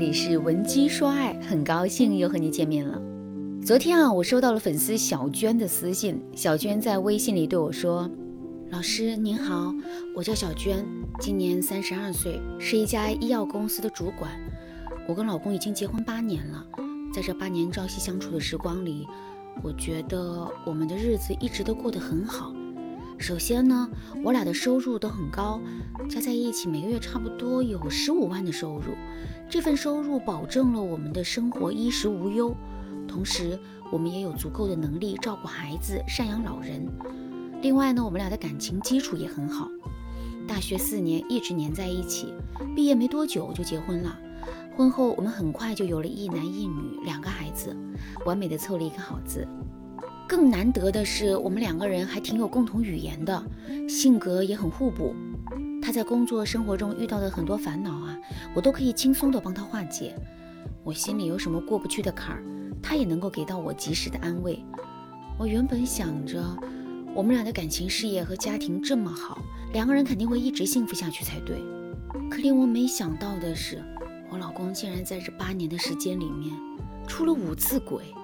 这里是文姬说爱，很高兴又和你见面了。昨天啊，我收到了粉丝小娟的私信，小娟在微信里对我说：“老师您好，我叫小娟，今年三十二岁，是一家医药公司的主管。我跟老公已经结婚八年了，在这八年朝夕相处的时光里，我觉得我们的日子一直都过得很好。”首先呢，我俩的收入都很高，加在一起每个月差不多有十五万的收入。这份收入保证了我们的生活衣食无忧，同时我们也有足够的能力照顾孩子、赡养老人。另外呢，我们俩的感情基础也很好，大学四年一直黏在一起，毕业没多久就结婚了。婚后我们很快就有了一男一女两个孩子，完美的凑了一个好字。更难得的是，我们两个人还挺有共同语言的，性格也很互补。他在工作生活中遇到的很多烦恼啊，我都可以轻松的帮他化解。我心里有什么过不去的坎儿，他也能够给到我及时的安慰。我原本想着，我们俩的感情、事业和家庭这么好，两个人肯定会一直幸福下去才对。可令我没想到的是，我老公竟然在这八年的时间里面出了五次轨。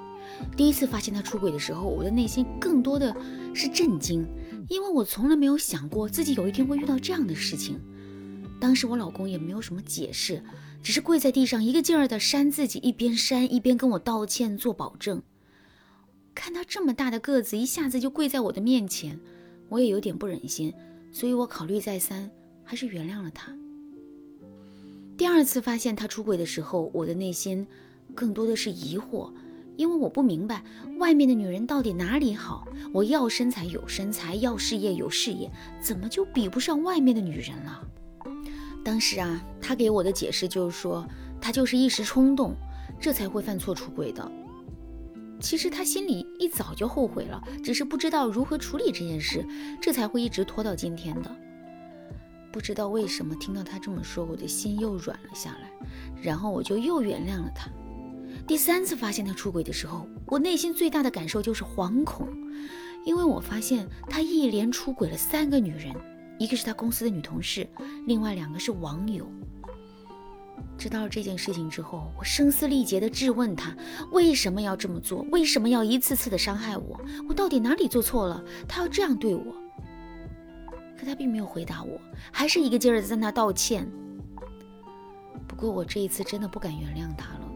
第一次发现他出轨的时候，我的内心更多的是震惊，因为我从来没有想过自己有一天会遇到这样的事情。当时我老公也没有什么解释，只是跪在地上一个劲儿的扇自己，一边扇一边跟我道歉做保证。看他这么大的个子一下子就跪在我的面前，我也有点不忍心，所以我考虑再三，还是原谅了他。第二次发现他出轨的时候，我的内心更多的是疑惑。因为我不明白外面的女人到底哪里好，我要身材有身材，要事业有事业，怎么就比不上外面的女人了？当时啊，他给我的解释就是说，他就是一时冲动，这才会犯错出轨的。其实他心里一早就后悔了，只是不知道如何处理这件事，这才会一直拖到今天的。不知道为什么，听到他这么说，我的心又软了下来，然后我就又原谅了他。第三次发现他出轨的时候，我内心最大的感受就是惶恐，因为我发现他一连出轨了三个女人，一个是他公司的女同事，另外两个是网友。知道了这件事情之后，我声嘶力竭地质问他为什么要这么做，为什么要一次次的伤害我，我到底哪里做错了，他要这样对我？可他并没有回答我，还是一个劲儿的在那道歉。不过我这一次真的不敢原谅他了。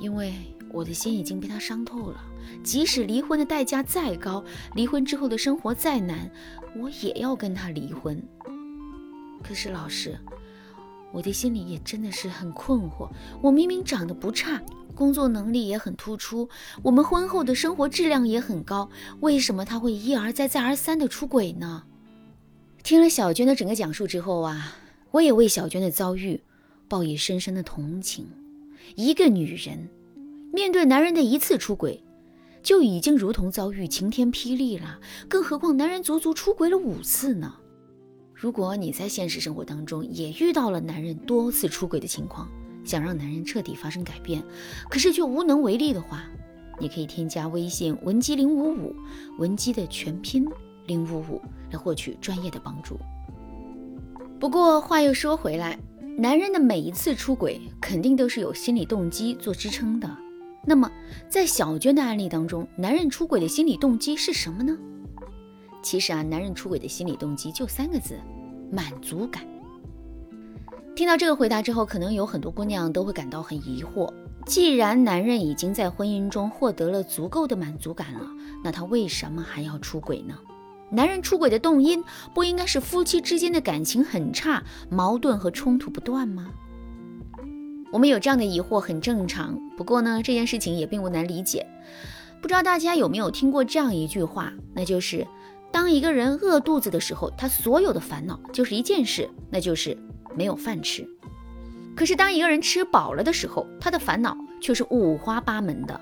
因为我的心已经被他伤透了，即使离婚的代价再高，离婚之后的生活再难，我也要跟他离婚。可是老师，我的心里也真的是很困惑。我明明长得不差，工作能力也很突出，我们婚后的生活质量也很高，为什么他会一而再、再而三的出轨呢？听了小娟的整个讲述之后啊，我也为小娟的遭遇报以深深的同情。一个女人面对男人的一次出轨，就已经如同遭遇晴天霹雳了，更何况男人足足出轨了五次呢？如果你在现实生活当中也遇到了男人多次出轨的情况，想让男人彻底发生改变，可是却无能为力的话，你可以添加微信文姬零五五，文姬的全拼零五五，来获取专业的帮助。不过话又说回来。男人的每一次出轨，肯定都是有心理动机做支撑的。那么，在小娟的案例当中，男人出轨的心理动机是什么呢？其实啊，男人出轨的心理动机就三个字：满足感。听到这个回答之后，可能有很多姑娘都会感到很疑惑。既然男人已经在婚姻中获得了足够的满足感了，那他为什么还要出轨呢？男人出轨的动因不应该是夫妻之间的感情很差，矛盾和冲突不断吗？我们有这样的疑惑很正常。不过呢，这件事情也并不难理解。不知道大家有没有听过这样一句话，那就是当一个人饿肚子的时候，他所有的烦恼就是一件事，那就是没有饭吃。可是当一个人吃饱了的时候，他的烦恼却是五花八门的。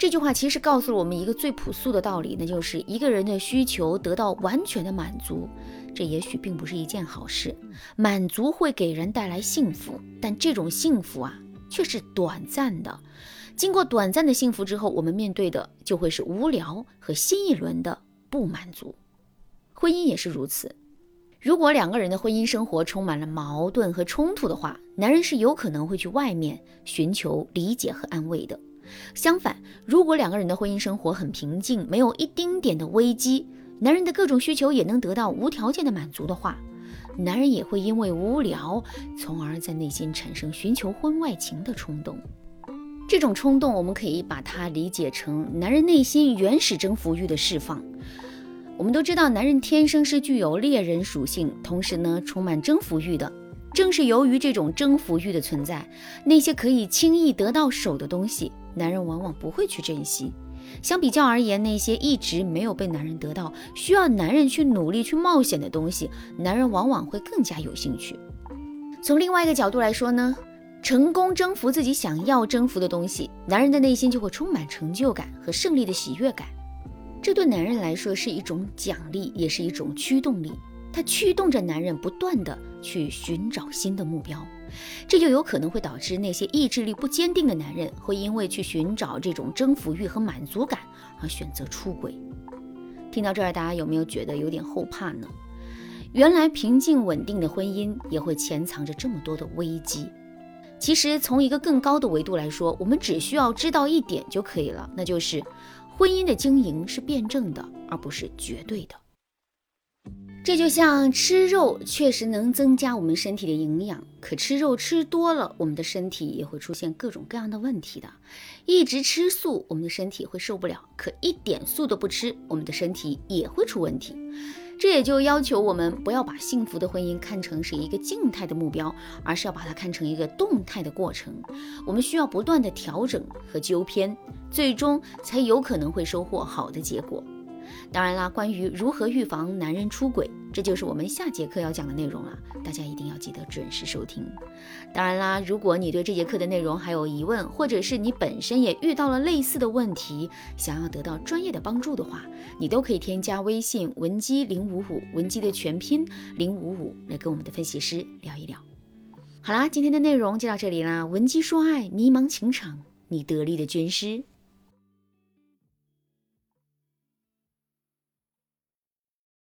这句话其实告诉了我们一个最朴素的道理，那就是一个人的需求得到完全的满足，这也许并不是一件好事。满足会给人带来幸福，但这种幸福啊，却是短暂的。经过短暂的幸福之后，我们面对的就会是无聊和新一轮的不满足。婚姻也是如此，如果两个人的婚姻生活充满了矛盾和冲突的话，男人是有可能会去外面寻求理解和安慰的。相反，如果两个人的婚姻生活很平静，没有一丁点的危机，男人的各种需求也能得到无条件的满足的话，男人也会因为无聊，从而在内心产生寻求婚外情的冲动。这种冲动，我们可以把它理解成男人内心原始征服欲的释放。我们都知道，男人天生是具有猎人属性，同时呢，充满征服欲的。正是由于这种征服欲的存在，那些可以轻易得到手的东西，男人往往不会去珍惜。相比较而言，那些一直没有被男人得到、需要男人去努力去冒险的东西，男人往往会更加有兴趣。从另外一个角度来说呢，成功征服自己想要征服的东西，男人的内心就会充满成就感和胜利的喜悦感。这对男人来说是一种奖励，也是一种驱动力。它驱动着男人不断的去寻找新的目标，这就有可能会导致那些意志力不坚定的男人会因为去寻找这种征服欲和满足感而选择出轨。听到这儿，大家有没有觉得有点后怕呢？原来平静稳定的婚姻也会潜藏着这么多的危机。其实从一个更高的维度来说，我们只需要知道一点就可以了，那就是婚姻的经营是辩证的，而不是绝对的。这就像吃肉确实能增加我们身体的营养，可吃肉吃多了，我们的身体也会出现各种各样的问题的。一直吃素，我们的身体会受不了；可一点素都不吃，我们的身体也会出问题。这也就要求我们不要把幸福的婚姻看成是一个静态的目标，而是要把它看成一个动态的过程。我们需要不断的调整和纠偏，最终才有可能会收获好的结果。当然啦，关于如何预防男人出轨，这就是我们下节课要讲的内容了。大家一定要记得准时收听。当然啦，如果你对这节课的内容还有疑问，或者是你本身也遇到了类似的问题，想要得到专业的帮助的话，你都可以添加微信文姬零五五，文姬的全拼零五五，来跟我们的分析师聊一聊。好啦，今天的内容就到这里啦。文姬说爱，迷茫情场，你得力的军师。